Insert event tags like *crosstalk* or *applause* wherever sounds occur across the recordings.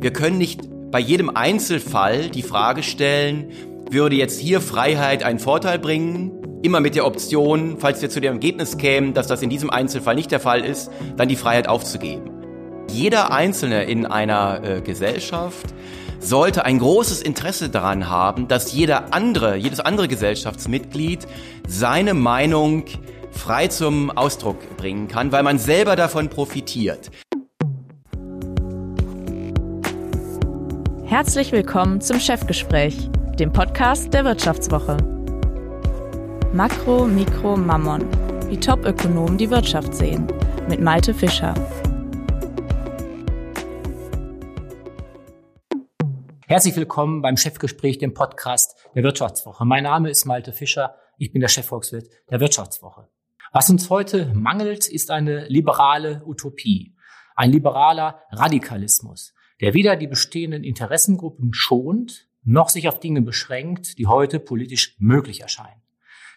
Wir können nicht bei jedem Einzelfall die Frage stellen, würde jetzt hier Freiheit einen Vorteil bringen? Immer mit der Option, falls wir zu dem Ergebnis kämen, dass das in diesem Einzelfall nicht der Fall ist, dann die Freiheit aufzugeben. Jeder Einzelne in einer äh, Gesellschaft sollte ein großes Interesse daran haben, dass jeder andere, jedes andere Gesellschaftsmitglied seine Meinung frei zum Ausdruck bringen kann, weil man selber davon profitiert. Herzlich willkommen zum Chefgespräch, dem Podcast der Wirtschaftswoche. Makro, Mikro, Mammon. Wie Top-Ökonomen die Wirtschaft sehen. Mit Malte Fischer. Herzlich willkommen beim Chefgespräch, dem Podcast der Wirtschaftswoche. Mein Name ist Malte Fischer. Ich bin der Chefvolkswirt der Wirtschaftswoche. Was uns heute mangelt, ist eine liberale Utopie, ein liberaler Radikalismus, der weder die bestehenden Interessengruppen schont, noch sich auf Dinge beschränkt, die heute politisch möglich erscheinen.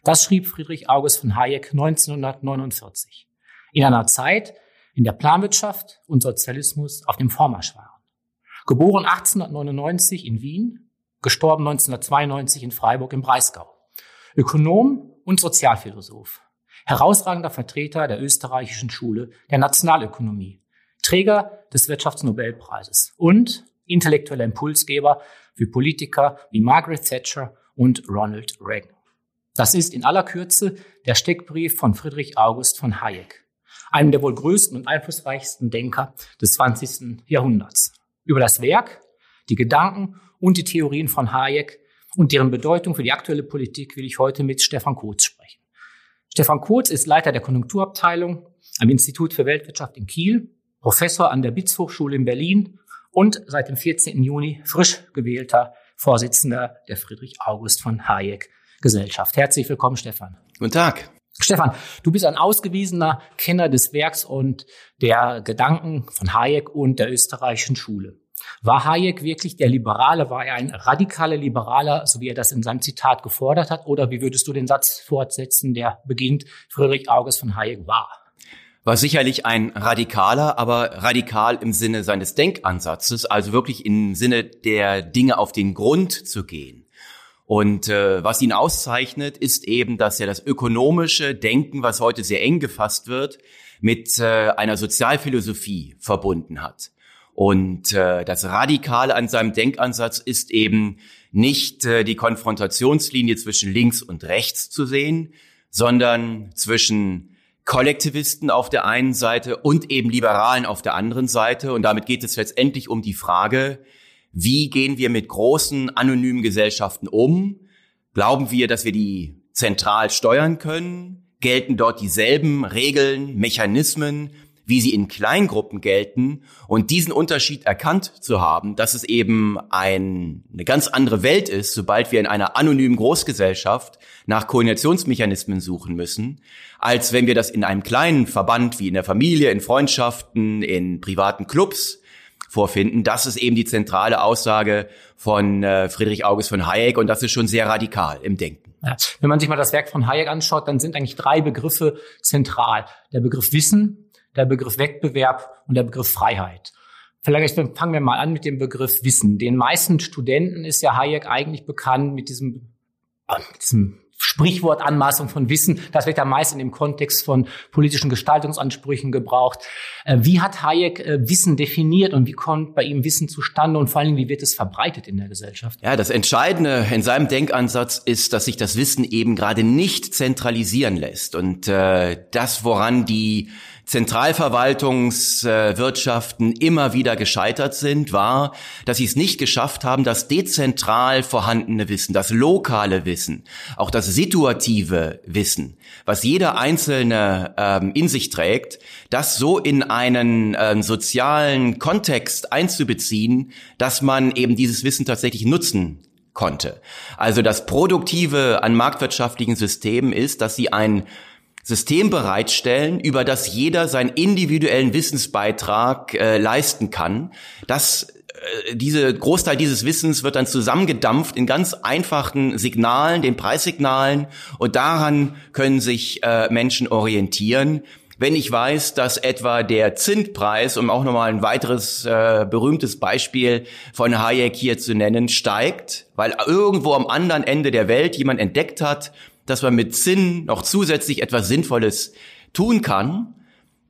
Das schrieb Friedrich August von Hayek 1949. In einer Zeit, in der Planwirtschaft und Sozialismus auf dem Vormarsch waren. Geboren 1899 in Wien, gestorben 1992 in Freiburg im Breisgau. Ökonom und Sozialphilosoph. Herausragender Vertreter der österreichischen Schule der Nationalökonomie. Träger des Wirtschaftsnobelpreises und intellektueller Impulsgeber für Politiker wie Margaret Thatcher und Ronald Reagan. Das ist in aller Kürze der Steckbrief von Friedrich August von Hayek, einem der wohl größten und einflussreichsten Denker des 20. Jahrhunderts. Über das Werk, die Gedanken und die Theorien von Hayek und deren Bedeutung für die aktuelle Politik will ich heute mit Stefan Kotz sprechen. Stefan Kotz ist Leiter der Konjunkturabteilung am Institut für Weltwirtschaft in Kiel, Professor an der BITS Hochschule in Berlin und seit dem 14. Juni frisch gewählter Vorsitzender der Friedrich August von Hayek Gesellschaft. Herzlich willkommen, Stefan. Guten Tag. Stefan, du bist ein ausgewiesener Kenner des Werks und der Gedanken von Hayek und der österreichischen Schule. War Hayek wirklich der Liberale? War er ein radikaler Liberaler, so wie er das in seinem Zitat gefordert hat? Oder wie würdest du den Satz fortsetzen, der beginnt, Friedrich August von Hayek war? War sicherlich ein radikaler, aber radikal im Sinne seines Denkansatzes, also wirklich im Sinne der Dinge auf den Grund zu gehen. Und äh, was ihn auszeichnet, ist eben, dass er das ökonomische Denken, was heute sehr eng gefasst wird, mit äh, einer Sozialphilosophie verbunden hat. Und äh, das Radikale an seinem Denkansatz ist eben nicht äh, die Konfrontationslinie zwischen links und rechts zu sehen, sondern zwischen Kollektivisten auf der einen Seite und eben Liberalen auf der anderen Seite. Und damit geht es letztendlich um die Frage, wie gehen wir mit großen anonymen Gesellschaften um? Glauben wir, dass wir die zentral steuern können? Gelten dort dieselben Regeln, Mechanismen, wie sie in Kleingruppen gelten? Und diesen Unterschied erkannt zu haben, dass es eben ein, eine ganz andere Welt ist, sobald wir in einer anonymen Großgesellschaft nach Koordinationsmechanismen suchen müssen, als wenn wir das in einem kleinen Verband wie in der Familie, in Freundschaften, in privaten Clubs vorfinden. Das ist eben die zentrale Aussage von äh, Friedrich August von Hayek und das ist schon sehr radikal im Denken. Ja. Wenn man sich mal das Werk von Hayek anschaut, dann sind eigentlich drei Begriffe zentral. Der Begriff Wissen, der Begriff Wettbewerb und der Begriff Freiheit. Vielleicht fangen wir mal an mit dem Begriff Wissen. Den meisten Studenten ist ja Hayek eigentlich bekannt mit diesem, mit diesem Sprichwort Anmaßung von Wissen, das wird ja meist in dem Kontext von politischen Gestaltungsansprüchen gebraucht. Äh, wie hat Hayek äh, Wissen definiert und wie kommt bei ihm Wissen zustande und vor allem, wie wird es verbreitet in der Gesellschaft? Ja, das Entscheidende in seinem Denkansatz ist, dass sich das Wissen eben gerade nicht zentralisieren lässt und äh, das, woran die Zentralverwaltungswirtschaften immer wieder gescheitert sind, war, dass sie es nicht geschafft haben, das dezentral vorhandene Wissen, das lokale Wissen, auch das situative Wissen, was jeder Einzelne ähm, in sich trägt, das so in einen ähm, sozialen Kontext einzubeziehen, dass man eben dieses Wissen tatsächlich nutzen konnte. Also das Produktive an marktwirtschaftlichen Systemen ist, dass sie ein System bereitstellen, über das jeder seinen individuellen Wissensbeitrag äh, leisten kann. Das äh, diese Großteil dieses Wissens wird dann zusammengedampft in ganz einfachen Signalen, den Preissignalen, und daran können sich äh, Menschen orientieren. wenn ich weiß, dass etwa der Zinspreis, um auch nochmal ein weiteres äh, berühmtes Beispiel von Hayek hier zu nennen, steigt, weil irgendwo am anderen Ende der Welt jemand entdeckt hat, dass man mit Zinn noch zusätzlich etwas Sinnvolles tun kann,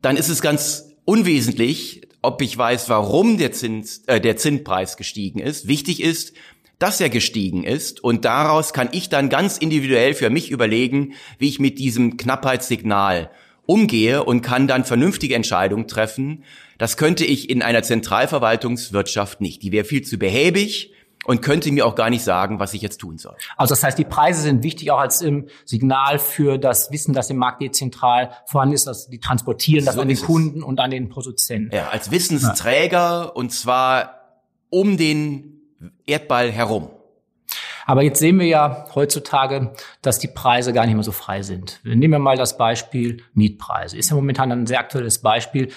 dann ist es ganz unwesentlich, ob ich weiß, warum der Zins, äh, der Zinspreis gestiegen ist. Wichtig ist, dass er gestiegen ist und daraus kann ich dann ganz individuell für mich überlegen, wie ich mit diesem Knappheitssignal umgehe und kann dann vernünftige Entscheidungen treffen. Das könnte ich in einer Zentralverwaltungswirtschaft nicht. Die wäre viel zu behäbig und könnte mir auch gar nicht sagen, was ich jetzt tun soll. Also das heißt, die Preise sind wichtig auch als im Signal für das Wissen, das im Markt dezentral vorhanden ist, dass die transportieren das so an den Kunden und an den Produzenten. Ja, als Wissensträger ja. und zwar um den Erdball herum. Aber jetzt sehen wir ja heutzutage, dass die Preise gar nicht mehr so frei sind. Nehmen wir mal das Beispiel Mietpreise. Ist ja momentan ein sehr aktuelles Beispiel.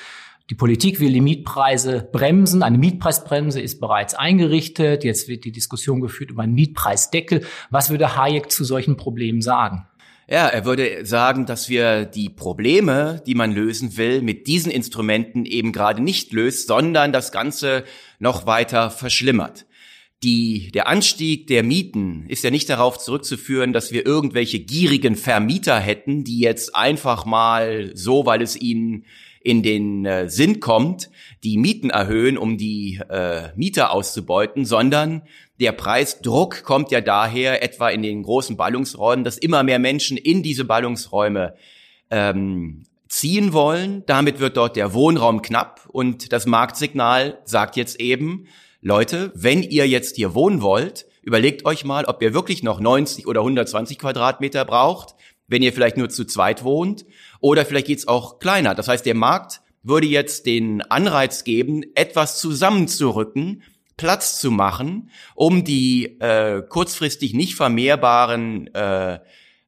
Die Politik will die Mietpreise bremsen. Eine Mietpreisbremse ist bereits eingerichtet. Jetzt wird die Diskussion geführt über einen Mietpreisdeckel. Was würde Hayek zu solchen Problemen sagen? Ja, er würde sagen, dass wir die Probleme, die man lösen will, mit diesen Instrumenten eben gerade nicht löst, sondern das Ganze noch weiter verschlimmert. Die, der Anstieg der Mieten ist ja nicht darauf zurückzuführen, dass wir irgendwelche gierigen Vermieter hätten, die jetzt einfach mal so, weil es ihnen in den äh, Sinn kommt, die Mieten erhöhen, um die äh, Mieter auszubeuten, sondern der Preisdruck kommt ja daher etwa in den großen Ballungsräumen, dass immer mehr Menschen in diese Ballungsräume ähm, ziehen wollen. Damit wird dort der Wohnraum knapp und das Marktsignal sagt jetzt eben, Leute, wenn ihr jetzt hier wohnen wollt, überlegt euch mal, ob ihr wirklich noch 90 oder 120 Quadratmeter braucht, wenn ihr vielleicht nur zu zweit wohnt, oder vielleicht geht's auch kleiner. Das heißt, der Markt würde jetzt den Anreiz geben, etwas zusammenzurücken, Platz zu machen, um die äh, kurzfristig nicht vermehrbaren äh, äh,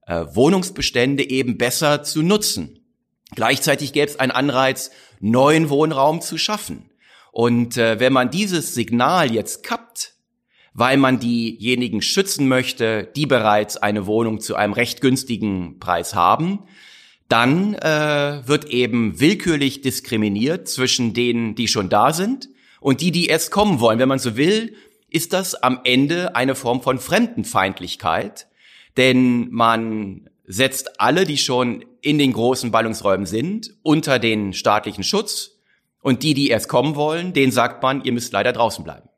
Wohnungsbestände eben besser zu nutzen. Gleichzeitig gäbe es einen Anreiz, neuen Wohnraum zu schaffen. Und äh, wenn man dieses Signal jetzt kappt, weil man diejenigen schützen möchte, die bereits eine Wohnung zu einem recht günstigen Preis haben, dann äh, wird eben willkürlich diskriminiert zwischen denen, die schon da sind und die, die erst kommen wollen. Wenn man so will, ist das am Ende eine Form von Fremdenfeindlichkeit, denn man setzt alle, die schon in den großen Ballungsräumen sind, unter den staatlichen Schutz und die, die erst kommen wollen, denen sagt man, ihr müsst leider draußen bleiben.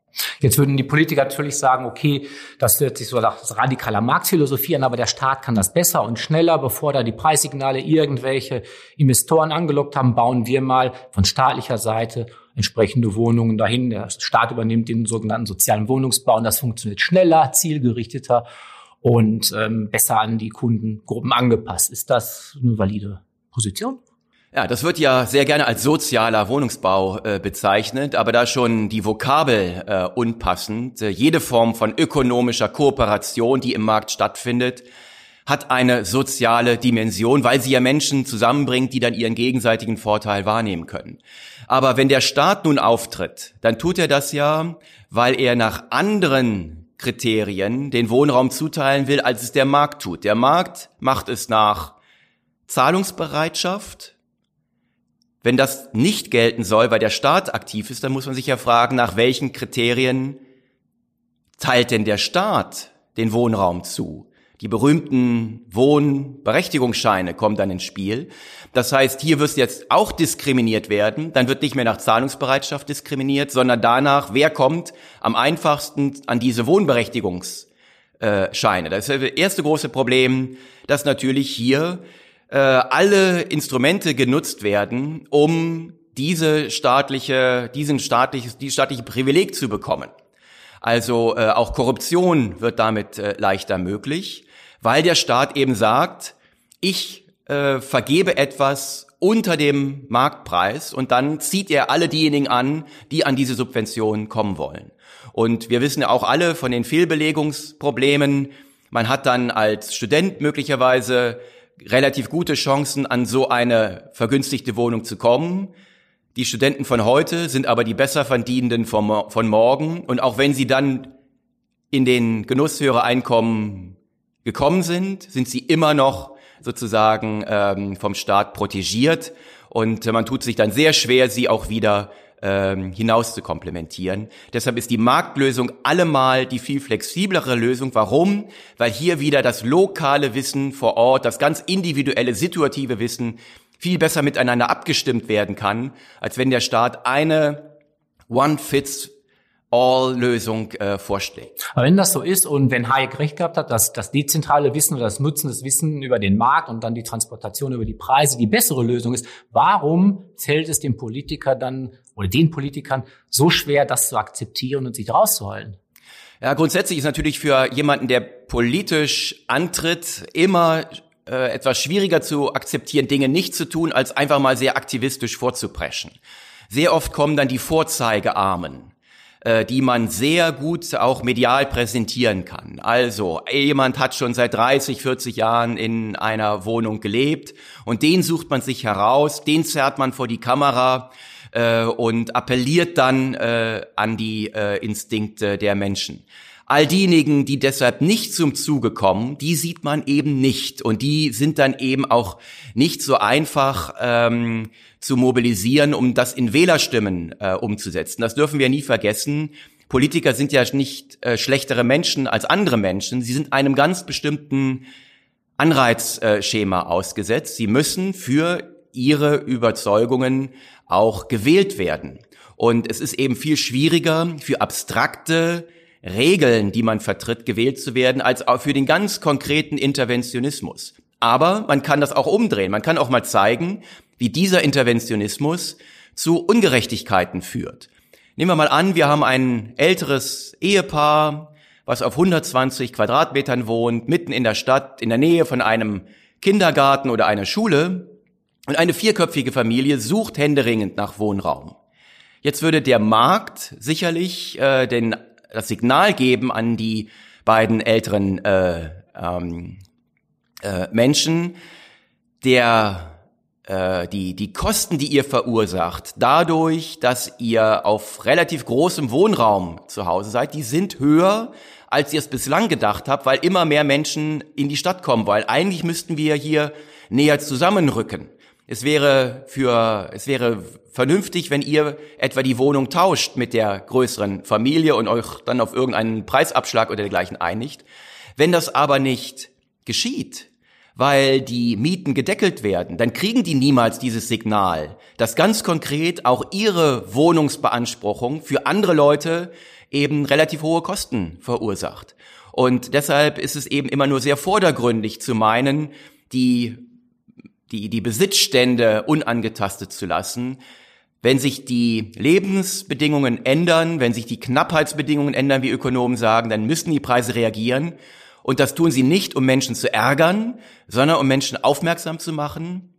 Jetzt würden die Politiker natürlich sagen, okay, das hört sich so nach radikaler Marktphilosophie an, aber der Staat kann das besser und schneller, bevor da die Preissignale irgendwelche Investoren angelockt haben, bauen wir mal von staatlicher Seite entsprechende Wohnungen dahin. Der Staat übernimmt den sogenannten sozialen Wohnungsbau und das funktioniert schneller, zielgerichteter und ähm, besser an die Kundengruppen angepasst. Ist das eine valide Position? Ja, das wird ja sehr gerne als sozialer Wohnungsbau äh, bezeichnet, aber da schon die Vokabel äh, unpassend. Äh, jede Form von ökonomischer Kooperation, die im Markt stattfindet, hat eine soziale Dimension, weil sie ja Menschen zusammenbringt, die dann ihren gegenseitigen Vorteil wahrnehmen können. Aber wenn der Staat nun auftritt, dann tut er das ja, weil er nach anderen Kriterien den Wohnraum zuteilen will, als es der Markt tut. Der Markt macht es nach Zahlungsbereitschaft, wenn das nicht gelten soll, weil der Staat aktiv ist, dann muss man sich ja fragen, nach welchen Kriterien teilt denn der Staat den Wohnraum zu? Die berühmten Wohnberechtigungsscheine kommen dann ins Spiel. Das heißt, hier wird jetzt auch diskriminiert werden. Dann wird nicht mehr nach Zahlungsbereitschaft diskriminiert, sondern danach, wer kommt am einfachsten an diese Wohnberechtigungsscheine. Das ist das erste große Problem, dass natürlich hier äh, alle Instrumente genutzt werden, um diese staatliche, diesen staatliches, die staatliche Privileg zu bekommen. Also äh, auch Korruption wird damit äh, leichter möglich, weil der Staat eben sagt, ich äh, vergebe etwas unter dem Marktpreis und dann zieht er alle diejenigen an, die an diese Subventionen kommen wollen. Und wir wissen ja auch alle von den Fehlbelegungsproblemen, man hat dann als Student möglicherweise relativ gute Chancen, an so eine vergünstigte Wohnung zu kommen. Die Studenten von heute sind aber die besser verdienenden von morgen. Und auch wenn sie dann in den Genuss höherer Einkommen gekommen sind, sind sie immer noch sozusagen ähm, vom Staat protegiert. und man tut sich dann sehr schwer, sie auch wieder ähm, hinaus zu komplementieren. Deshalb ist die Marktlösung allemal die viel flexiblere Lösung. Warum? Weil hier wieder das lokale Wissen vor Ort, das ganz individuelle, situative Wissen viel besser miteinander abgestimmt werden kann, als wenn der Staat eine One-Fits All-Lösung äh, vorschlägt. Aber wenn das so ist und wenn Hayek recht gehabt hat, dass das dezentrale Wissen oder das Nutzen des Wissen über den Markt und dann die Transportation über die Preise die bessere Lösung ist, warum fällt es dem Politiker dann oder den Politikern so schwer, das zu akzeptieren und sich rauszuholen? Ja, grundsätzlich ist natürlich für jemanden, der politisch antritt, immer äh, etwas schwieriger zu akzeptieren, Dinge nicht zu tun, als einfach mal sehr aktivistisch vorzupreschen. Sehr oft kommen dann die Vorzeigearmen äh, die man sehr gut auch medial präsentieren kann. Also jemand hat schon seit 30, 40 Jahren in einer Wohnung gelebt und den sucht man sich heraus, den zerrt man vor die Kamera äh, und appelliert dann äh, an die äh, Instinkte der Menschen. All diejenigen, die deshalb nicht zum Zuge kommen, die sieht man eben nicht. Und die sind dann eben auch nicht so einfach ähm, zu mobilisieren, um das in Wählerstimmen äh, umzusetzen. Das dürfen wir nie vergessen. Politiker sind ja nicht äh, schlechtere Menschen als andere Menschen. Sie sind einem ganz bestimmten Anreizschema ausgesetzt. Sie müssen für ihre Überzeugungen auch gewählt werden. Und es ist eben viel schwieriger für abstrakte Regeln, die man vertritt, gewählt zu werden, als auch für den ganz konkreten Interventionismus. Aber man kann das auch umdrehen. Man kann auch mal zeigen, wie dieser Interventionismus zu Ungerechtigkeiten führt. Nehmen wir mal an, wir haben ein älteres Ehepaar, was auf 120 Quadratmetern wohnt, mitten in der Stadt, in der Nähe von einem Kindergarten oder einer Schule. Und eine vierköpfige Familie sucht händeringend nach Wohnraum. Jetzt würde der Markt sicherlich äh, den das Signal geben an die beiden älteren äh, ähm, äh, Menschen, der äh, die, die Kosten, die ihr verursacht, dadurch, dass ihr auf relativ großem Wohnraum zu Hause seid, die sind höher, als ihr es bislang gedacht habt, weil immer mehr Menschen in die Stadt kommen wollen. Eigentlich müssten wir hier näher zusammenrücken. Es wäre für, es wäre vernünftig, wenn ihr etwa die Wohnung tauscht mit der größeren Familie und euch dann auf irgendeinen Preisabschlag oder dergleichen einigt. Wenn das aber nicht geschieht, weil die Mieten gedeckelt werden, dann kriegen die niemals dieses Signal, dass ganz konkret auch ihre Wohnungsbeanspruchung für andere Leute eben relativ hohe Kosten verursacht. Und deshalb ist es eben immer nur sehr vordergründig zu meinen, die die, die Besitzstände unangetastet zu lassen. Wenn sich die Lebensbedingungen ändern, wenn sich die Knappheitsbedingungen ändern, wie Ökonomen sagen, dann müssen die Preise reagieren. Und das tun sie nicht, um Menschen zu ärgern, sondern um Menschen aufmerksam zu machen,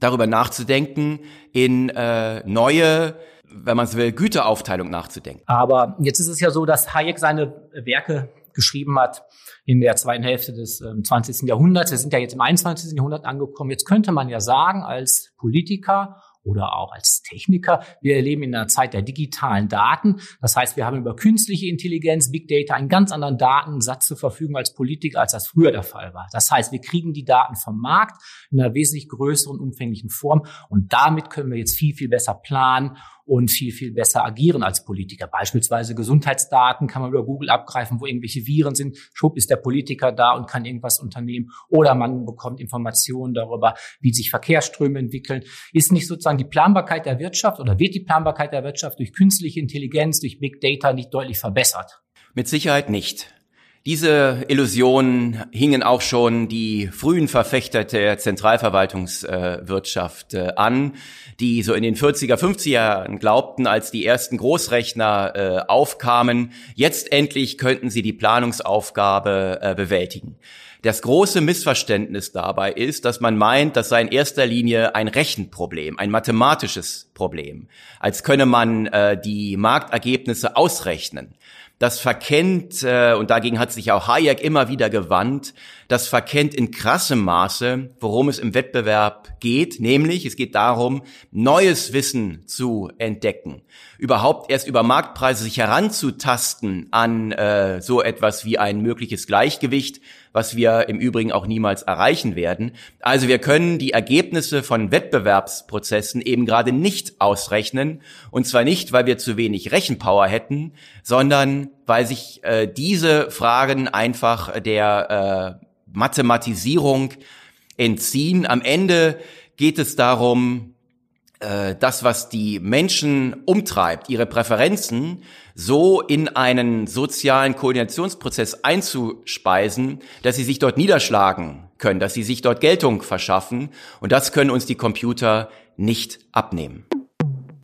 darüber nachzudenken, in äh, neue, wenn man es will, Güteraufteilung nachzudenken. Aber jetzt ist es ja so, dass Hayek seine Werke geschrieben hat in der zweiten Hälfte des äh, 20. Jahrhunderts. Wir sind ja jetzt im 21. Jahrhundert angekommen. Jetzt könnte man ja sagen, als Politiker oder auch als Techniker. Wir erleben in einer Zeit der digitalen Daten. Das heißt, wir haben über künstliche Intelligenz, Big Data einen ganz anderen Datensatz zur Verfügung als Politiker, als das früher der Fall war. Das heißt, wir kriegen die Daten vom Markt in einer wesentlich größeren, umfänglichen Form und damit können wir jetzt viel, viel besser planen und viel, viel besser agieren als Politiker. Beispielsweise Gesundheitsdaten kann man über Google abgreifen, wo irgendwelche Viren sind. Schub ist der Politiker da und kann irgendwas unternehmen. Oder man bekommt Informationen darüber, wie sich Verkehrsströme entwickeln. Ist nicht sozusagen die Planbarkeit der Wirtschaft oder wird die Planbarkeit der Wirtschaft durch künstliche Intelligenz, durch Big Data nicht deutlich verbessert? Mit Sicherheit nicht. Diese Illusionen hingen auch schon die frühen Verfechter der Zentralverwaltungswirtschaft äh, an, die so in den 40er, 50er Jahren glaubten, als die ersten Großrechner äh, aufkamen, jetzt endlich könnten sie die Planungsaufgabe äh, bewältigen. Das große Missverständnis dabei ist, dass man meint, das sei in erster Linie ein Rechenproblem, ein mathematisches Problem, als könne man äh, die Marktergebnisse ausrechnen. Das verkennt, äh, und dagegen hat sich auch Hayek immer wieder gewandt, das verkennt in krassem Maße, worum es im Wettbewerb geht, nämlich es geht darum, neues Wissen zu entdecken, überhaupt erst über Marktpreise sich heranzutasten an äh, so etwas wie ein mögliches Gleichgewicht, was wir im Übrigen auch niemals erreichen werden. Also wir können die Ergebnisse von Wettbewerbsprozessen eben gerade nicht ausrechnen. Und zwar nicht, weil wir zu wenig Rechenpower hätten, sondern weil sich äh, diese Fragen einfach der äh, Mathematisierung entziehen. Am Ende geht es darum, äh, das, was die Menschen umtreibt, ihre Präferenzen, so in einen sozialen Koordinationsprozess einzuspeisen, dass sie sich dort niederschlagen können, dass sie sich dort Geltung verschaffen. Und das können uns die Computer nicht abnehmen.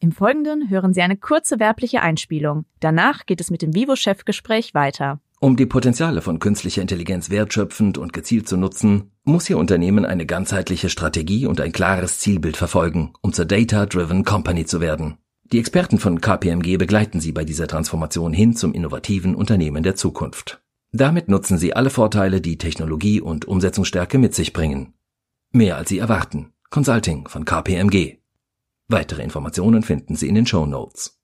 Im Folgenden hören Sie eine kurze werbliche Einspielung. Danach geht es mit dem Vivo-Chefgespräch weiter. Um die Potenziale von künstlicher Intelligenz wertschöpfend und gezielt zu nutzen, muss Ihr Unternehmen eine ganzheitliche Strategie und ein klares Zielbild verfolgen, um zur Data-Driven Company zu werden. Die Experten von KPMG begleiten Sie bei dieser Transformation hin zum innovativen Unternehmen der Zukunft. Damit nutzen Sie alle Vorteile, die Technologie und Umsetzungsstärke mit sich bringen. Mehr als Sie erwarten. Consulting von KPMG. Weitere Informationen finden Sie in den Show Notes.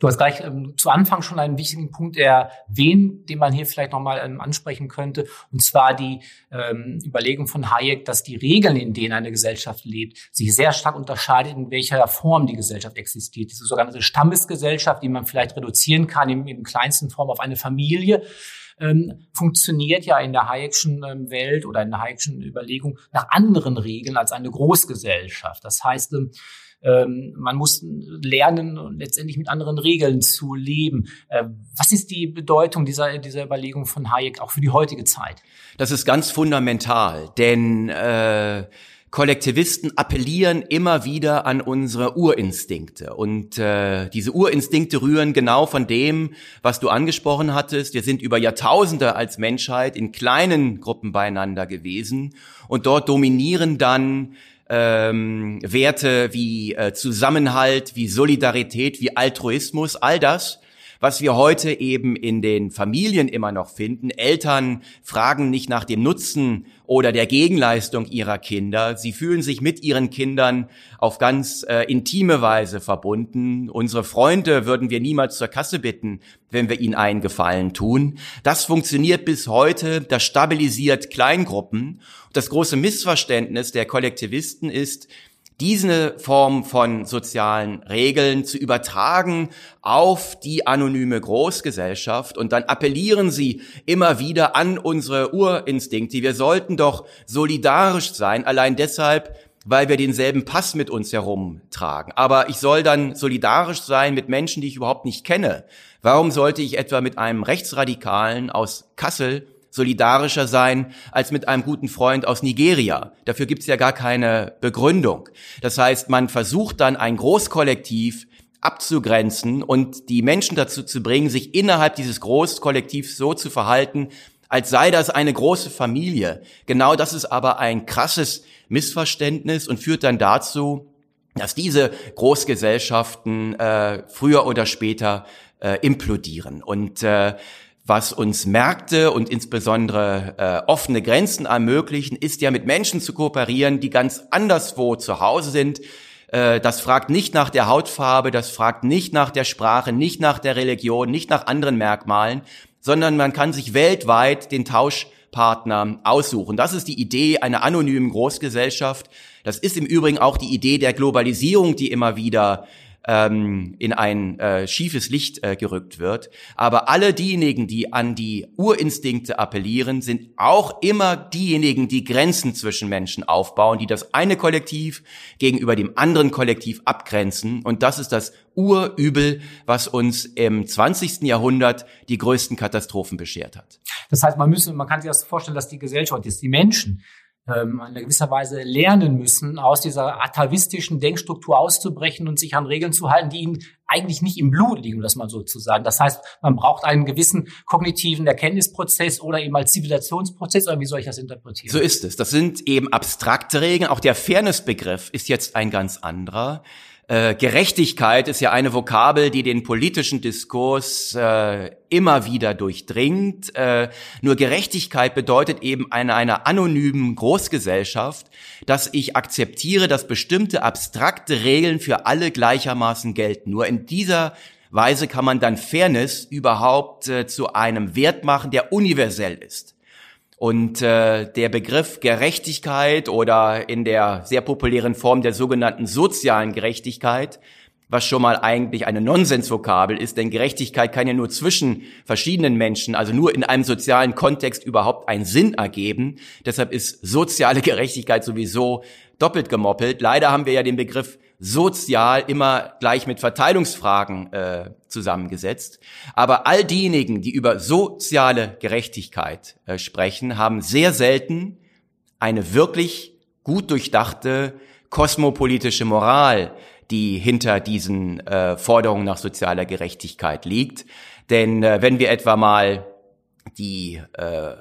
Du hast gleich ähm, zu Anfang schon einen wichtigen Punkt erwähnt, den man hier vielleicht nochmal ähm, ansprechen könnte, und zwar die ähm, Überlegung von Hayek, dass die Regeln, in denen eine Gesellschaft lebt, sich sehr stark unterscheidet, in welcher Form die Gesellschaft existiert. Diese sogenannte Stammesgesellschaft, die man vielleicht reduzieren kann, im, im kleinsten Form auf eine Familie, ähm, funktioniert ja in der Hayekschen ähm, Welt oder in der Hayekschen Überlegung nach anderen Regeln als eine Großgesellschaft. Das heißt, ähm, ähm, man muss lernen, letztendlich mit anderen Regeln zu leben. Äh, was ist die Bedeutung dieser, dieser Überlegung von Hayek auch für die heutige Zeit? Das ist ganz fundamental, denn äh, Kollektivisten appellieren immer wieder an unsere Urinstinkte. Und äh, diese Urinstinkte rühren genau von dem, was du angesprochen hattest. Wir sind über Jahrtausende als Menschheit in kleinen Gruppen beieinander gewesen. Und dort dominieren dann ähm, Werte wie äh, Zusammenhalt, wie Solidarität, wie Altruismus, all das, was wir heute eben in den Familien immer noch finden. Eltern fragen nicht nach dem Nutzen oder der Gegenleistung ihrer Kinder. Sie fühlen sich mit ihren Kindern auf ganz äh, intime Weise verbunden. Unsere Freunde würden wir niemals zur Kasse bitten, wenn wir ihnen einen Gefallen tun. Das funktioniert bis heute. Das stabilisiert Kleingruppen. Das große Missverständnis der Kollektivisten ist, diese Form von sozialen Regeln zu übertragen auf die anonyme Großgesellschaft und dann appellieren sie immer wieder an unsere Urinstinkte. Wir sollten doch solidarisch sein, allein deshalb, weil wir denselben Pass mit uns herumtragen. Aber ich soll dann solidarisch sein mit Menschen, die ich überhaupt nicht kenne. Warum sollte ich etwa mit einem Rechtsradikalen aus Kassel solidarischer sein als mit einem guten Freund aus Nigeria. Dafür gibt es ja gar keine Begründung. Das heißt, man versucht dann ein Großkollektiv abzugrenzen und die Menschen dazu zu bringen, sich innerhalb dieses Großkollektivs so zu verhalten, als sei das eine große Familie. Genau das ist aber ein krasses Missverständnis und führt dann dazu, dass diese Großgesellschaften äh, früher oder später äh, implodieren. Und äh, was uns Märkte und insbesondere äh, offene Grenzen ermöglichen, ist ja mit Menschen zu kooperieren, die ganz anderswo zu Hause sind. Äh, das fragt nicht nach der Hautfarbe, das fragt nicht nach der Sprache, nicht nach der Religion, nicht nach anderen Merkmalen, sondern man kann sich weltweit den Tauschpartner aussuchen. Das ist die Idee einer anonymen Großgesellschaft. Das ist im Übrigen auch die Idee der Globalisierung, die immer wieder ähm, in ein äh, schiefes Licht äh, gerückt wird. Aber alle diejenigen, die an die Urinstinkte appellieren, sind auch immer diejenigen, die Grenzen zwischen Menschen aufbauen, die das eine Kollektiv gegenüber dem anderen Kollektiv abgrenzen. Und das ist das Urübel, was uns im 20. Jahrhundert die größten Katastrophen beschert hat. Das heißt, man müsse, man kann sich das vorstellen, dass die Gesellschaft ist, die Menschen, ähm, in gewisser Weise lernen müssen, aus dieser atavistischen Denkstruktur auszubrechen und sich an Regeln zu halten, die ihnen eigentlich nicht im Blut liegen, das mal so zu sagen. Das heißt, man braucht einen gewissen kognitiven Erkenntnisprozess oder eben als Zivilisationsprozess, oder wie soll ich das interpretieren? So ist es. Das sind eben abstrakte Regeln. Auch der Fairnessbegriff ist jetzt ein ganz anderer. Äh, Gerechtigkeit ist ja eine Vokabel, die den politischen Diskurs äh, immer wieder durchdringt. Äh, nur Gerechtigkeit bedeutet eben in einer anonymen Großgesellschaft, dass ich akzeptiere, dass bestimmte abstrakte Regeln für alle gleichermaßen gelten. Nur in dieser Weise kann man dann Fairness überhaupt äh, zu einem Wert machen, der universell ist. Und äh, der Begriff Gerechtigkeit oder in der sehr populären Form der sogenannten sozialen Gerechtigkeit, was schon mal eigentlich eine Nonsensvokabel ist, denn Gerechtigkeit kann ja nur zwischen verschiedenen Menschen, also nur in einem sozialen Kontext überhaupt einen Sinn ergeben. Deshalb ist soziale *laughs* Gerechtigkeit sowieso doppelt gemoppelt. Leider haben wir ja den Begriff sozial immer gleich mit Verteilungsfragen äh, zusammengesetzt. Aber all diejenigen, die über soziale Gerechtigkeit äh, sprechen, haben sehr selten eine wirklich gut durchdachte kosmopolitische Moral, die hinter diesen äh, Forderungen nach sozialer Gerechtigkeit liegt. Denn äh, wenn wir etwa mal die äh,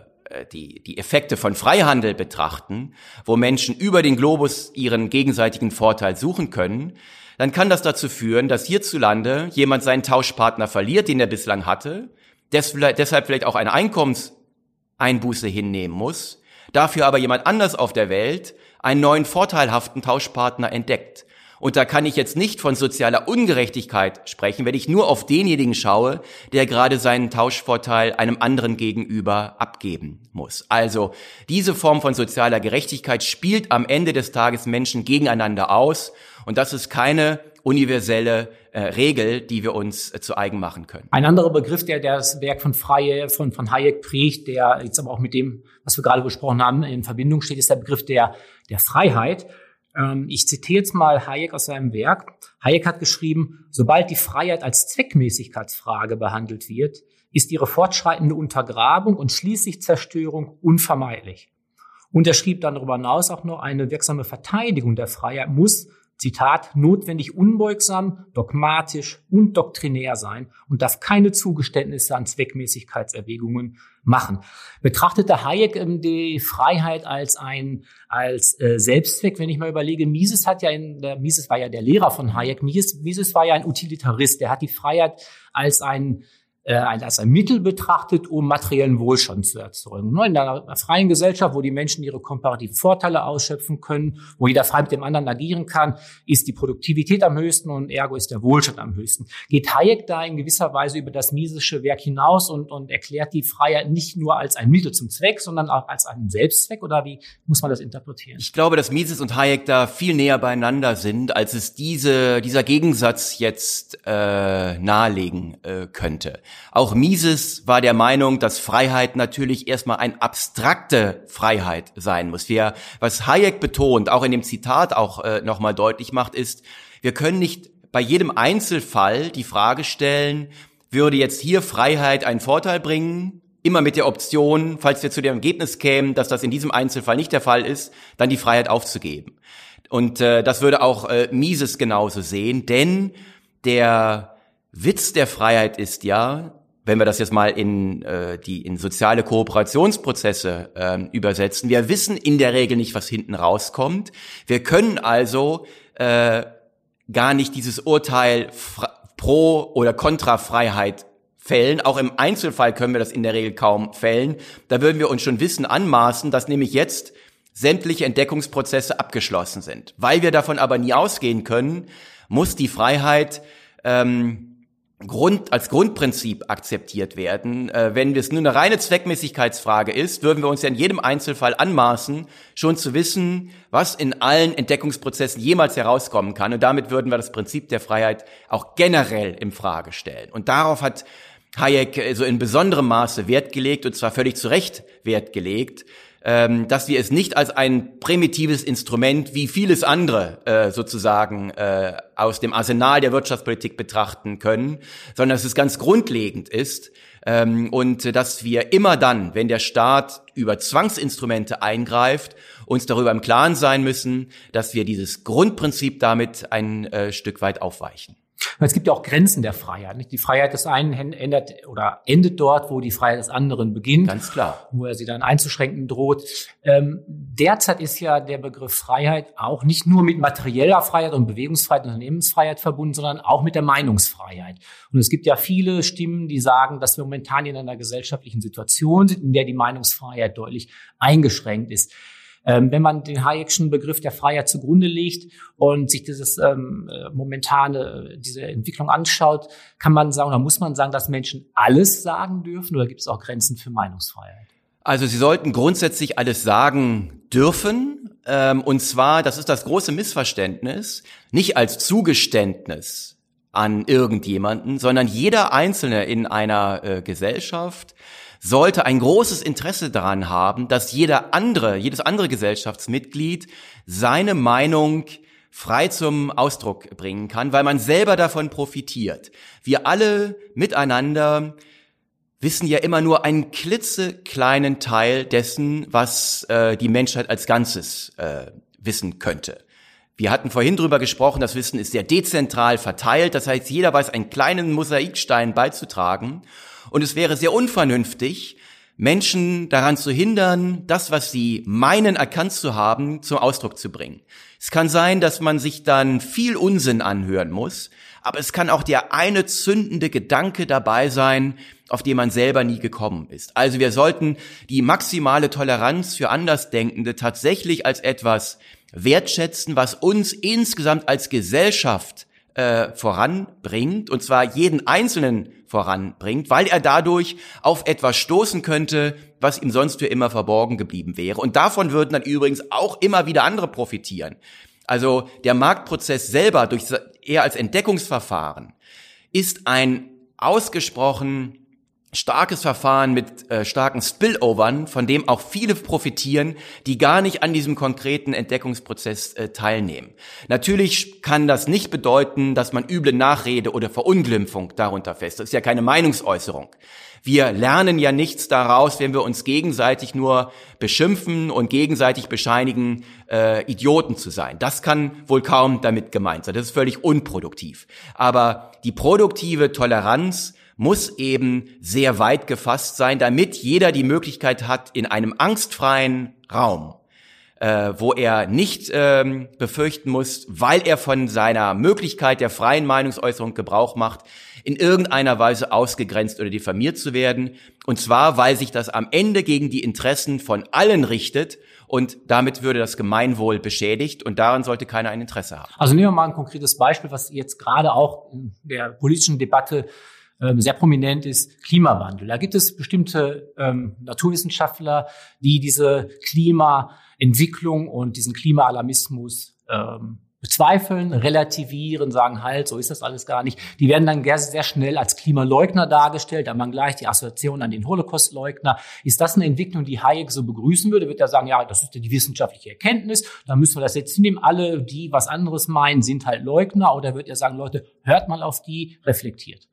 die, die Effekte von Freihandel betrachten, wo Menschen über den Globus ihren gegenseitigen Vorteil suchen können, dann kann das dazu führen, dass hierzulande jemand seinen Tauschpartner verliert, den er bislang hatte, deshalb vielleicht auch eine Einkommenseinbuße hinnehmen muss, dafür aber jemand anders auf der Welt einen neuen vorteilhaften Tauschpartner entdeckt. Und da kann ich jetzt nicht von sozialer Ungerechtigkeit sprechen, wenn ich nur auf denjenigen schaue, der gerade seinen Tauschvorteil einem anderen gegenüber abgeben muss. Also diese Form von sozialer Gerechtigkeit spielt am Ende des Tages Menschen gegeneinander aus. Und das ist keine universelle äh, Regel, die wir uns äh, zu eigen machen können. Ein anderer Begriff, der, das Werk von Freie, von, von Hayek prägt, der jetzt aber auch mit dem, was wir gerade besprochen haben, in Verbindung steht, ist der Begriff der, der Freiheit. Ähm, ich zitiere jetzt mal Hayek aus seinem Werk. Hayek hat geschrieben, sobald die Freiheit als Zweckmäßigkeitsfrage behandelt wird, ist ihre fortschreitende Untergrabung und schließlich Zerstörung unvermeidlich. Und er schrieb dann darüber hinaus auch noch, eine wirksame Verteidigung der Freiheit muss Zitat, notwendig unbeugsam, dogmatisch und doktrinär sein und darf keine Zugeständnisse an Zweckmäßigkeitserwägungen machen. Betrachtete Hayek ähm, die Freiheit als ein als äh, Selbstzweck, wenn ich mal überlege, Mises hat ja in der Mises war ja der Lehrer von Hayek, Mises, Mises war ja ein Utilitarist, der hat die Freiheit als ein als ein Mittel betrachtet, um materiellen Wohlstand zu erzeugen. In einer freien Gesellschaft, wo die Menschen ihre komparativen Vorteile ausschöpfen können, wo jeder frei mit dem anderen agieren kann, ist die Produktivität am höchsten und ergo ist der Wohlstand am höchsten. Geht Hayek da in gewisser Weise über das Misesische Werk hinaus und, und erklärt die Freiheit nicht nur als ein Mittel zum Zweck, sondern auch als einen Selbstzweck oder wie muss man das interpretieren? Ich glaube, dass Mises und Hayek da viel näher beieinander sind, als es diese, dieser Gegensatz jetzt äh, nahelegen äh, könnte. Auch Mises war der Meinung, dass Freiheit natürlich erstmal eine abstrakte Freiheit sein muss. Wir, was Hayek betont, auch in dem Zitat auch äh, nochmal deutlich macht, ist, wir können nicht bei jedem Einzelfall die Frage stellen, würde jetzt hier Freiheit einen Vorteil bringen? Immer mit der Option, falls wir zu dem Ergebnis kämen, dass das in diesem Einzelfall nicht der Fall ist, dann die Freiheit aufzugeben. Und äh, das würde auch äh, Mises genauso sehen, denn der Witz der Freiheit ist ja, wenn wir das jetzt mal in äh, die in soziale Kooperationsprozesse äh, übersetzen, wir wissen in der Regel nicht, was hinten rauskommt. Wir können also äh, gar nicht dieses Urteil pro oder kontra Freiheit fällen. Auch im Einzelfall können wir das in der Regel kaum fällen. Da würden wir uns schon Wissen anmaßen, dass nämlich jetzt sämtliche Entdeckungsprozesse abgeschlossen sind. Weil wir davon aber nie ausgehen können, muss die Freiheit ähm, Grund, als Grundprinzip akzeptiert werden. Äh, wenn es nur eine reine Zweckmäßigkeitsfrage ist, würden wir uns ja in jedem Einzelfall anmaßen, schon zu wissen, was in allen Entdeckungsprozessen jemals herauskommen kann. Und damit würden wir das Prinzip der Freiheit auch generell in Frage stellen. Und darauf hat Hayek äh, so in besonderem Maße Wert gelegt, und zwar völlig zu Recht Wert gelegt, ähm, dass wir es nicht als ein primitives Instrument wie vieles andere äh, sozusagen äh, aus dem Arsenal der Wirtschaftspolitik betrachten können, sondern dass es ganz grundlegend ist ähm, und dass wir immer dann, wenn der Staat über Zwangsinstrumente eingreift, uns darüber im Klaren sein müssen, dass wir dieses Grundprinzip damit ein äh, Stück weit aufweichen. Es gibt ja auch Grenzen der Freiheit. Nicht? Die Freiheit des einen ändert oder endet dort, wo die Freiheit des anderen beginnt. Ganz klar. Wo er sie dann einzuschränken droht. Ähm, derzeit ist ja der Begriff Freiheit auch nicht nur mit materieller Freiheit und Bewegungsfreiheit und Unternehmensfreiheit verbunden, sondern auch mit der Meinungsfreiheit. Und es gibt ja viele Stimmen, die sagen, dass wir momentan in einer gesellschaftlichen Situation sind, in der die Meinungsfreiheit deutlich eingeschränkt ist. Ähm, wenn man den Hayekschen Begriff der Freiheit zugrunde legt und sich dieses ähm, äh, momentane, diese Entwicklung anschaut, kann man sagen oder muss man sagen, dass Menschen alles sagen dürfen oder gibt es auch Grenzen für Meinungsfreiheit? Also Sie sollten grundsätzlich alles sagen dürfen. Ähm, und zwar, das ist das große Missverständnis, nicht als Zugeständnis an irgendjemanden, sondern jeder Einzelne in einer äh, Gesellschaft sollte ein großes Interesse daran haben, dass jeder andere, jedes andere Gesellschaftsmitglied seine Meinung frei zum Ausdruck bringen kann, weil man selber davon profitiert. Wir alle miteinander wissen ja immer nur einen klitzekleinen Teil dessen, was äh, die Menschheit als Ganzes äh, wissen könnte. Wir hatten vorhin drüber gesprochen, das Wissen ist sehr dezentral verteilt, das heißt, jeder weiß einen kleinen Mosaikstein beizutragen und es wäre sehr unvernünftig, Menschen daran zu hindern, das, was sie meinen erkannt zu haben, zum Ausdruck zu bringen. Es kann sein, dass man sich dann viel Unsinn anhören muss, aber es kann auch der eine zündende Gedanke dabei sein, auf den man selber nie gekommen ist. Also wir sollten die maximale Toleranz für Andersdenkende tatsächlich als etwas wertschätzen, was uns insgesamt als Gesellschaft äh, voranbringt, und zwar jeden Einzelnen voranbringt, weil er dadurch auf etwas stoßen könnte, was ihm sonst für immer verborgen geblieben wäre. Und davon würden dann übrigens auch immer wieder andere profitieren. Also der Marktprozess selber durch eher als Entdeckungsverfahren ist ein ausgesprochen starkes Verfahren mit äh, starken Spillovern, von dem auch viele profitieren, die gar nicht an diesem konkreten Entdeckungsprozess äh, teilnehmen. Natürlich kann das nicht bedeuten, dass man üble Nachrede oder Verunglimpfung darunter fest. Das ist ja keine Meinungsäußerung. Wir lernen ja nichts daraus, wenn wir uns gegenseitig nur beschimpfen und gegenseitig bescheinigen, äh, Idioten zu sein. Das kann wohl kaum damit gemeint sein. Das ist völlig unproduktiv. Aber die produktive Toleranz muss eben sehr weit gefasst sein, damit jeder die Möglichkeit hat, in einem angstfreien Raum, äh, wo er nicht ähm, befürchten muss, weil er von seiner Möglichkeit der freien Meinungsäußerung Gebrauch macht, in irgendeiner Weise ausgegrenzt oder diffamiert zu werden. Und zwar, weil sich das am Ende gegen die Interessen von allen richtet und damit würde das Gemeinwohl beschädigt und daran sollte keiner ein Interesse haben. Also nehmen wir mal ein konkretes Beispiel, was jetzt gerade auch in der politischen Debatte sehr prominent ist Klimawandel. Da gibt es bestimmte ähm, Naturwissenschaftler, die diese Klimaentwicklung und diesen Klimaalarmismus ähm, bezweifeln, relativieren, sagen halt, so ist das alles gar nicht. Die werden dann sehr schnell als Klimaleugner dargestellt, da man gleich die Assoziation an den Holocaustleugner. Ist das eine Entwicklung, die Hayek so begrüßen würde? Wird er sagen, ja, das ist die wissenschaftliche Erkenntnis, da müssen wir das jetzt hinnehmen. Alle, die was anderes meinen, sind halt Leugner. Oder wird er sagen, Leute, hört mal auf die, reflektiert?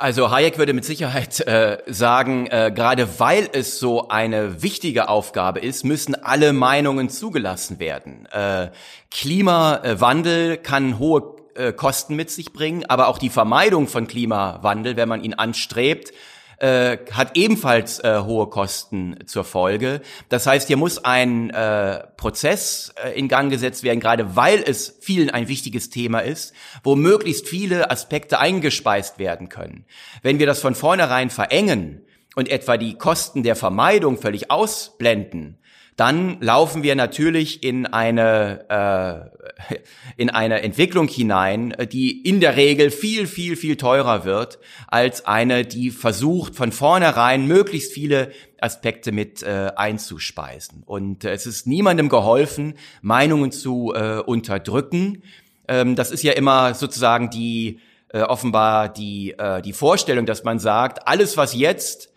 Also Hayek würde mit Sicherheit äh, sagen, äh, gerade weil es so eine wichtige Aufgabe ist, müssen alle Meinungen zugelassen werden. Äh, Klimawandel kann hohe äh, Kosten mit sich bringen, aber auch die Vermeidung von Klimawandel, wenn man ihn anstrebt, äh, hat ebenfalls äh, hohe Kosten zur Folge. Das heißt, hier muss ein äh, Prozess äh, in Gang gesetzt werden, gerade weil es vielen ein wichtiges Thema ist, wo möglichst viele Aspekte eingespeist werden können. Wenn wir das von vornherein verengen und etwa die Kosten der Vermeidung völlig ausblenden, dann laufen wir natürlich in eine äh, in eine Entwicklung hinein, die in der Regel viel viel viel teurer wird als eine, die versucht von vornherein möglichst viele Aspekte mit äh, einzuspeisen. Und äh, es ist niemandem geholfen, Meinungen zu äh, unterdrücken. Ähm, das ist ja immer sozusagen die äh, offenbar die äh, die Vorstellung, dass man sagt, alles was jetzt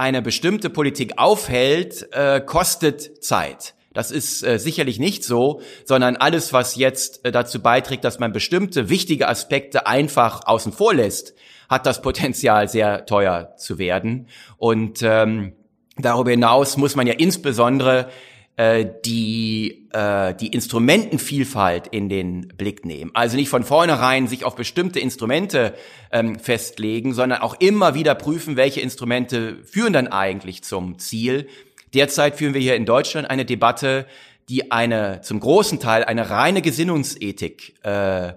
eine bestimmte Politik aufhält, äh, kostet Zeit. Das ist äh, sicherlich nicht so, sondern alles, was jetzt äh, dazu beiträgt, dass man bestimmte wichtige Aspekte einfach außen vor lässt, hat das Potenzial, sehr teuer zu werden. Und ähm, darüber hinaus muss man ja insbesondere die, äh, die Instrumentenvielfalt in den Blick nehmen. Also nicht von vornherein sich auf bestimmte Instrumente ähm, festlegen, sondern auch immer wieder prüfen, welche Instrumente führen dann eigentlich zum Ziel. Derzeit führen wir hier in Deutschland eine Debatte, die eine zum großen Teil eine reine Gesinnungsethik äh,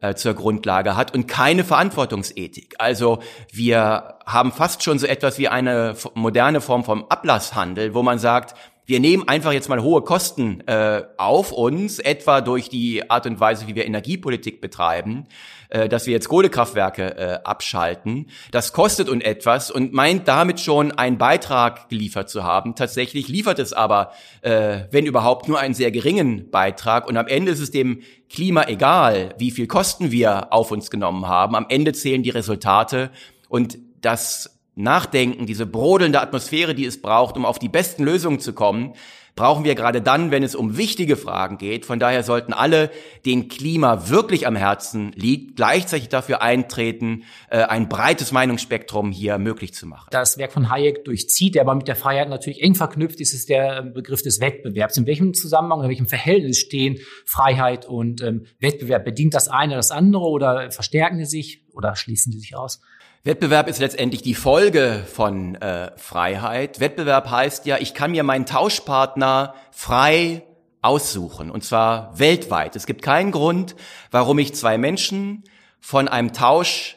äh, zur Grundlage hat und keine Verantwortungsethik. Also wir haben fast schon so etwas wie eine moderne Form vom Ablasshandel, wo man sagt, Wir nehmen einfach jetzt mal hohe Kosten äh, auf uns, etwa durch die Art und Weise, wie wir Energiepolitik betreiben, äh, dass wir jetzt Kohlekraftwerke äh, abschalten. Das kostet uns etwas und meint damit schon einen Beitrag geliefert zu haben. Tatsächlich liefert es aber, äh, wenn überhaupt, nur einen sehr geringen Beitrag. Und am Ende ist es dem Klima egal, wie viel Kosten wir auf uns genommen haben. Am Ende zählen die Resultate und das Nachdenken, diese brodelnde Atmosphäre, die es braucht, um auf die besten Lösungen zu kommen, brauchen wir gerade dann, wenn es um wichtige Fragen geht. Von daher sollten alle, denen Klima wirklich am Herzen liegt, gleichzeitig dafür eintreten, äh, ein breites Meinungsspektrum hier möglich zu machen. Das Werk von Hayek durchzieht, der aber mit der Freiheit natürlich eng verknüpft ist, ist der Begriff des Wettbewerbs. In welchem Zusammenhang, in welchem Verhältnis stehen Freiheit und ähm, Wettbewerb? Bedient das eine das andere oder verstärken sie sich oder schließen sie sich aus? Wettbewerb ist letztendlich die Folge von äh, Freiheit. Wettbewerb heißt ja, ich kann mir meinen Tauschpartner frei aussuchen, und zwar weltweit. Es gibt keinen Grund, warum ich zwei Menschen von einem Tausch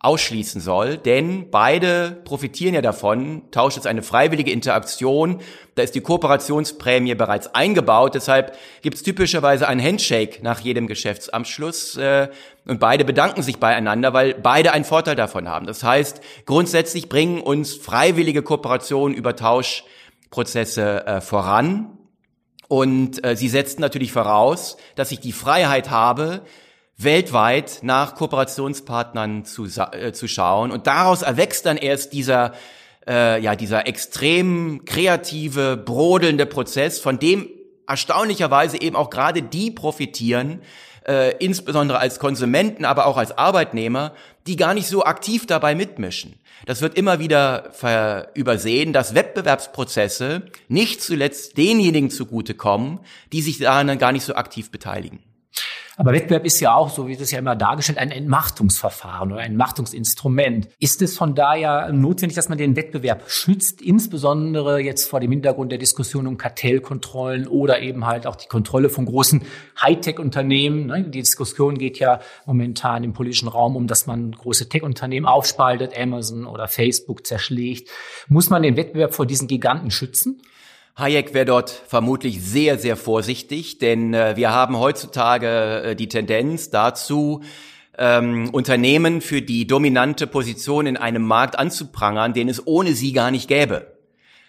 ausschließen soll, denn beide profitieren ja davon. Tausch ist eine freiwillige Interaktion, da ist die Kooperationsprämie bereits eingebaut, deshalb gibt es typischerweise einen Handshake nach jedem Geschäftsamschluss äh, und beide bedanken sich beieinander, weil beide einen Vorteil davon haben. Das heißt, grundsätzlich bringen uns freiwillige Kooperationen über Tauschprozesse äh, voran und äh, sie setzen natürlich voraus, dass ich die Freiheit habe, weltweit nach Kooperationspartnern zu, äh, zu schauen. Und daraus erwächst dann erst dieser, äh, ja, dieser extrem kreative, brodelnde Prozess, von dem erstaunlicherweise eben auch gerade die profitieren, äh, insbesondere als Konsumenten, aber auch als Arbeitnehmer, die gar nicht so aktiv dabei mitmischen. Das wird immer wieder übersehen, dass Wettbewerbsprozesse nicht zuletzt denjenigen zugutekommen, die sich daran gar nicht so aktiv beteiligen. Aber Wettbewerb ist ja auch, so wie das ja immer dargestellt, ein Entmachtungsverfahren oder ein Entmachtungsinstrument. Ist es von daher notwendig, dass man den Wettbewerb schützt, insbesondere jetzt vor dem Hintergrund der Diskussion um Kartellkontrollen oder eben halt auch die Kontrolle von großen Hightech-Unternehmen? Ne? Die Diskussion geht ja momentan im politischen Raum um, dass man große Tech-Unternehmen aufspaltet, Amazon oder Facebook zerschlägt. Muss man den Wettbewerb vor diesen Giganten schützen? Hayek wäre dort vermutlich sehr, sehr vorsichtig, denn äh, wir haben heutzutage äh, die Tendenz dazu, ähm, Unternehmen für die dominante Position in einem Markt anzuprangern, den es ohne sie gar nicht gäbe.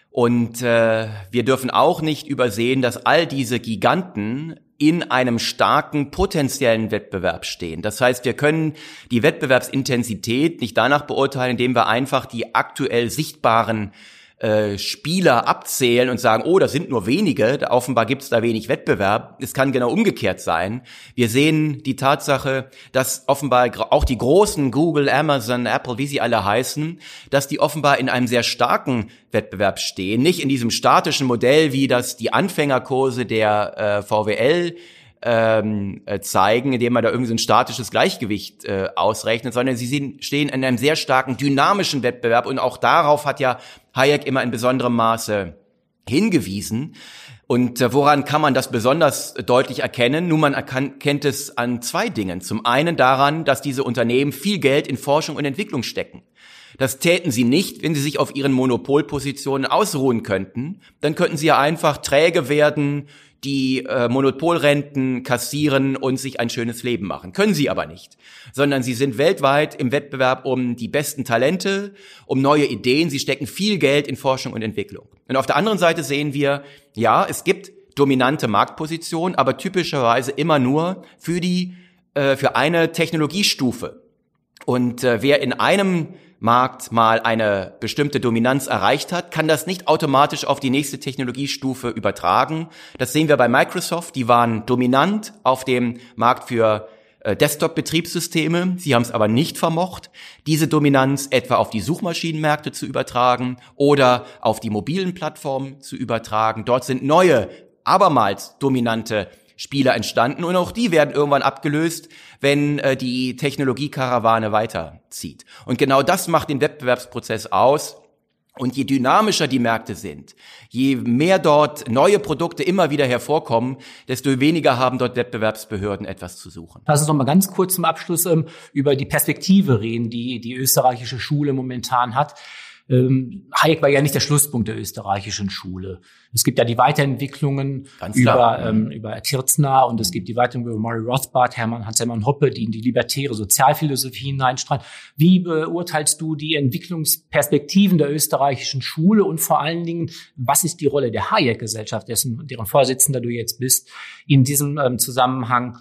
Und äh, wir dürfen auch nicht übersehen, dass all diese Giganten in einem starken potenziellen Wettbewerb stehen. Das heißt, wir können die Wettbewerbsintensität nicht danach beurteilen, indem wir einfach die aktuell sichtbaren äh, Spieler abzählen und sagen, oh, das sind nur wenige, offenbar gibt es da wenig Wettbewerb. Es kann genau umgekehrt sein. Wir sehen die Tatsache, dass offenbar auch die großen Google, Amazon, Apple, wie sie alle heißen, dass die offenbar in einem sehr starken Wettbewerb stehen. Nicht in diesem statischen Modell, wie das die Anfängerkurse der äh, VWL ähm, äh, zeigen, indem man da irgendwie so ein statisches Gleichgewicht äh, ausrechnet, sondern sie stehen in einem sehr starken dynamischen Wettbewerb und auch darauf hat ja Hayek immer in besonderem Maße hingewiesen. Und äh, woran kann man das besonders deutlich erkennen? Nun, man erkennt es an zwei Dingen. Zum einen daran, dass diese Unternehmen viel Geld in Forschung und Entwicklung stecken. Das täten sie nicht, wenn sie sich auf ihren Monopolpositionen ausruhen könnten. Dann könnten sie ja einfach träge werden, die äh, Monopolrenten kassieren und sich ein schönes Leben machen. Können sie aber nicht, sondern sie sind weltweit im Wettbewerb um die besten Talente, um neue Ideen. Sie stecken viel Geld in Forschung und Entwicklung. Und auf der anderen Seite sehen wir, ja, es gibt dominante Marktpositionen, aber typischerweise immer nur für die äh, für eine Technologiestufe. Und äh, wer in einem Markt mal eine bestimmte Dominanz erreicht hat, kann das nicht automatisch auf die nächste Technologiestufe übertragen. Das sehen wir bei Microsoft. Die waren dominant auf dem Markt für äh, Desktop-Betriebssysteme. Sie haben es aber nicht vermocht, diese Dominanz etwa auf die Suchmaschinenmärkte zu übertragen oder auf die mobilen Plattformen zu übertragen. Dort sind neue, abermals dominante Spieler entstanden und auch die werden irgendwann abgelöst, wenn äh, die Technologiekarawane weiterzieht. Und genau das macht den Wettbewerbsprozess aus. Und je dynamischer die Märkte sind, je mehr dort neue Produkte immer wieder hervorkommen, desto weniger haben dort Wettbewerbsbehörden etwas zu suchen. Lass uns noch mal ganz kurz zum Abschluss ähm, über die Perspektive reden, die die österreichische Schule momentan hat. Ähm, Hayek war ja nicht der Schlusspunkt der österreichischen Schule. Es gibt ja die Weiterentwicklungen über, ähm, über Tirzner und es gibt die Weiterentwicklung über Murray Rothbard, Hermann Hans-Hermann Hoppe, die in die libertäre Sozialphilosophie hineinstrahlen. Wie beurteilst du die Entwicklungsperspektiven der österreichischen Schule und vor allen Dingen, was ist die Rolle der Hayek-Gesellschaft, dessen, deren Vorsitzender du jetzt bist, in diesem ähm, Zusammenhang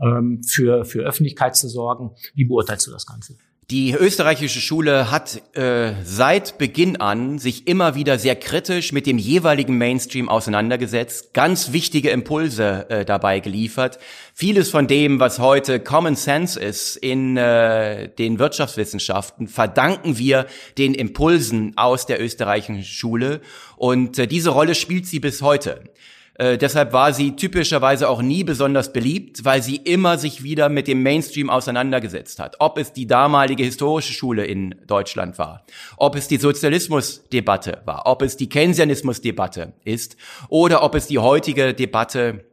ähm, für, für Öffentlichkeit zu sorgen? Wie beurteilst du das Ganze? Die österreichische Schule hat äh, seit Beginn an sich immer wieder sehr kritisch mit dem jeweiligen Mainstream auseinandergesetzt, ganz wichtige Impulse äh, dabei geliefert. Vieles von dem, was heute Common Sense ist in äh, den Wirtschaftswissenschaften, verdanken wir den Impulsen aus der österreichischen Schule und äh, diese Rolle spielt sie bis heute. Äh, deshalb war sie typischerweise auch nie besonders beliebt, weil sie immer sich wieder mit dem Mainstream auseinandergesetzt hat. Ob es die damalige historische Schule in Deutschland war, ob es die Sozialismusdebatte war, ob es die Keynesianismusdebatte ist oder ob es die heutige Debatte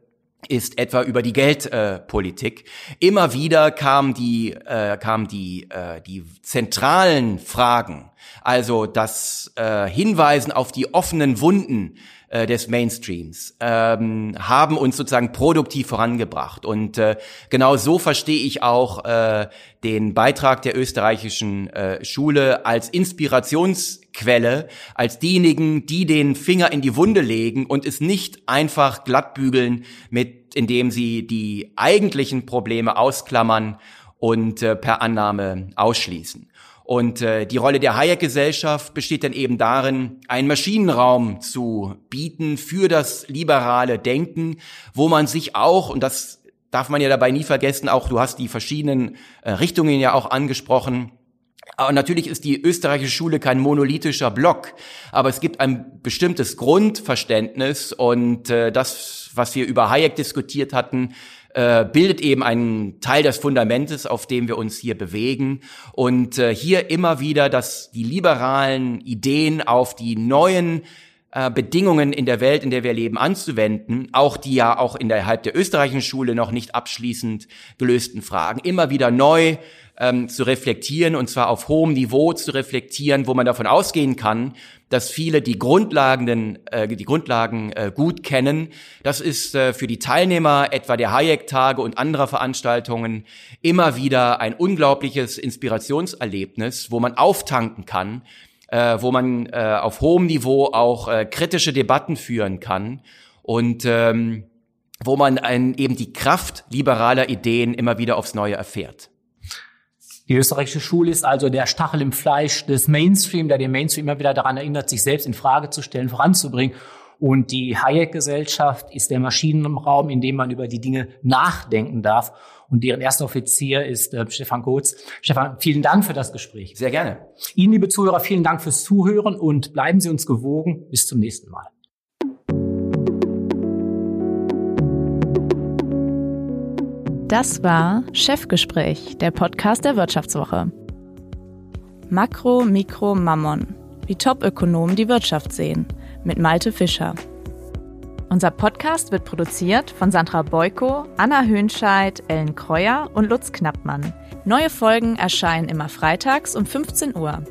ist etwa über die Geldpolitik. Äh, Immer wieder kamen die, äh, kamen die, äh, die zentralen Fragen, also das äh, Hinweisen auf die offenen Wunden äh, des Mainstreams, ähm, haben uns sozusagen produktiv vorangebracht. Und äh, genau so verstehe ich auch äh, den Beitrag der österreichischen äh, Schule als Inspirationsquelle, als diejenigen, die den Finger in die Wunde legen und es nicht einfach glattbügeln, mit, indem sie die eigentlichen Probleme ausklammern und äh, per Annahme ausschließen. Und äh, die Rolle der Hayek-Gesellschaft besteht dann eben darin, einen Maschinenraum zu bieten für das liberale Denken, wo man sich auch, und das darf man ja dabei nie vergessen, auch du hast die verschiedenen äh, Richtungen ja auch angesprochen, aber natürlich ist die österreichische Schule kein monolithischer Block, aber es gibt ein bestimmtes Grundverständnis und äh, das, was wir über Hayek diskutiert hatten, äh, bildet eben einen Teil des Fundamentes, auf dem wir uns hier bewegen. Und äh, hier immer wieder, dass die liberalen Ideen auf die neuen äh, Bedingungen in der Welt, in der wir leben, anzuwenden, auch die ja auch innerhalb der österreichischen Schule noch nicht abschließend gelösten Fragen, immer wieder neu ähm, zu reflektieren und zwar auf hohem Niveau zu reflektieren, wo man davon ausgehen kann, dass viele die Grundlagen, äh, die Grundlagen äh, gut kennen. Das ist äh, für die Teilnehmer etwa der Hayek-Tage und anderer Veranstaltungen immer wieder ein unglaubliches Inspirationserlebnis, wo man auftanken kann, äh, wo man äh, auf hohem Niveau auch äh, kritische Debatten führen kann und ähm, wo man ein, eben die Kraft liberaler Ideen immer wieder aufs Neue erfährt. Die österreichische Schule ist also der Stachel im Fleisch des Mainstream, der den Mainstream immer wieder daran erinnert, sich selbst in Frage zu stellen, voranzubringen. Und die Hayek-Gesellschaft ist der Maschinenraum, in dem man über die Dinge nachdenken darf. Und deren erster Offizier ist äh, Stefan Kotz. Stefan, vielen Dank für das Gespräch. Sehr gerne. Ihnen, liebe Zuhörer, vielen Dank fürs Zuhören und bleiben Sie uns gewogen. Bis zum nächsten Mal. Das war Chefgespräch, der Podcast der Wirtschaftswoche. Makro, Mikro, Mammon. Wie Topökonomen die Wirtschaft sehen. Mit Malte Fischer. Unser Podcast wird produziert von Sandra Beuko, Anna Höhnscheid, Ellen Kreuer und Lutz Knappmann. Neue Folgen erscheinen immer freitags um 15 Uhr.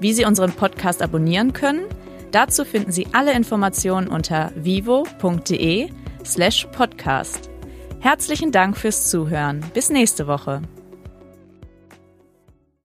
Wie Sie unseren Podcast abonnieren können, dazu finden Sie alle Informationen unter vivo.de slash podcast. Herzlichen Dank fürs Zuhören. Bis nächste Woche.